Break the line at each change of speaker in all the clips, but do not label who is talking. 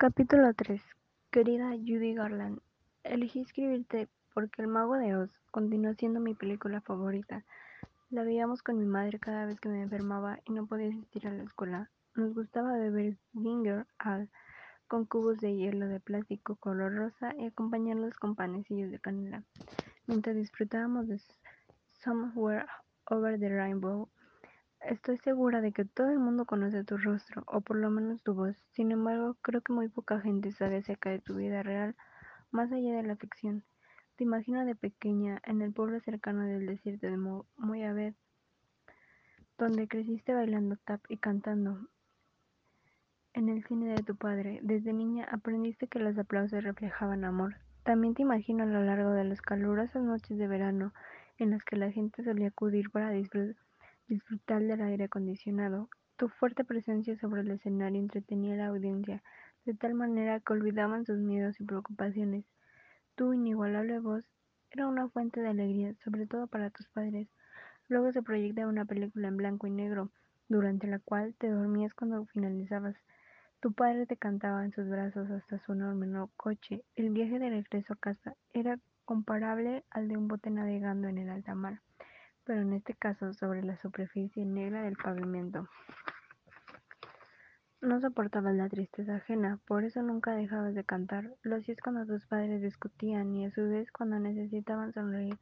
Capítulo 3 Querida Judy Garland, elegí escribirte porque El Mago de Oz continúa siendo mi película favorita. La veíamos con mi madre cada vez que me enfermaba y no podía asistir a la escuela. Nos gustaba beber ginger ale con cubos de hielo de plástico color rosa y acompañarlos con panecillos de canela. Mientras disfrutábamos de Somewhere Over the Rainbow, Estoy segura de que todo el mundo conoce tu rostro, o por lo menos tu voz. Sin embargo, creo que muy poca gente sabe acerca de tu vida real, más allá de la ficción. Te imagino de pequeña en el pueblo cercano del desierto de Moabed, donde creciste bailando tap y cantando. En el cine de tu padre, desde niña aprendiste que los aplausos reflejaban amor. También te imagino a lo largo de las calurosas noches de verano en las que la gente solía acudir para disfrutar disfrutar del aire acondicionado. Tu fuerte presencia sobre el escenario entretenía a la audiencia, de tal manera que olvidaban sus miedos y preocupaciones. Tu inigualable voz era una fuente de alegría, sobre todo para tus padres. Luego se proyectaba una película en blanco y negro, durante la cual te dormías cuando finalizabas. Tu padre te cantaba en sus brazos hasta su enorme coche. El viaje de regreso a casa era comparable al de un bote navegando en el alta mar pero en este caso sobre la superficie negra del pavimento. No soportabas la tristeza ajena, por eso nunca dejabas de cantar. Lo hacías cuando tus padres discutían y a su vez cuando necesitaban sonreír.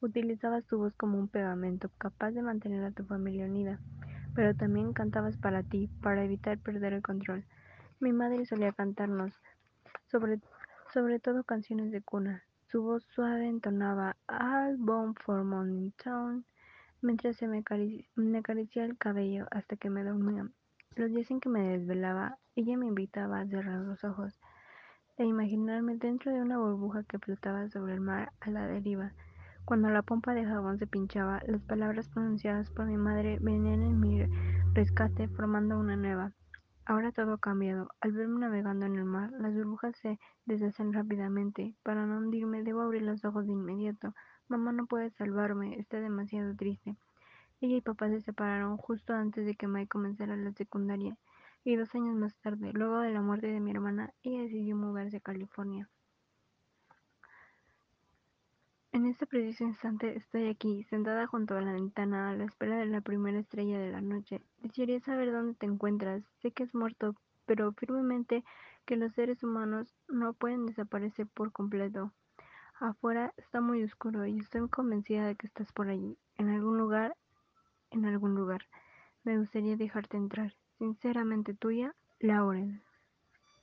Utilizabas tu voz como un pegamento capaz de mantener a tu familia unida, pero también cantabas para ti, para evitar perder el control. Mi madre solía cantarnos, sobre, sobre todo canciones de cuna, su voz suave entonaba "All Born for Morning Town" mientras me acariciaba el cabello hasta que me dormía. Los días en que me desvelaba, ella me invitaba a cerrar los ojos e imaginarme dentro de una burbuja que flotaba sobre el mar a la deriva. Cuando la pompa de jabón se pinchaba, las palabras pronunciadas por mi madre venían en mi rescate formando una nueva. Ahora todo ha cambiado. Al verme navegando en el burbujas se deshacen rápidamente. Para no hundirme, debo abrir los ojos de inmediato. Mamá no puede salvarme, está demasiado triste. Ella y papá se separaron justo antes de que Mai comenzara la secundaria. Y dos años más tarde, luego de la muerte de mi hermana, ella decidió mudarse a California. En este preciso instante estoy aquí, sentada junto a la ventana, a la espera de la primera estrella de la noche. Desearía saber dónde te encuentras. Sé que has muerto, pero firmemente que los seres humanos no pueden desaparecer por completo. Afuera está muy oscuro y estoy convencida de que estás por allí, en algún lugar, en algún lugar. Me gustaría dejarte entrar. Sinceramente tuya, Lauren.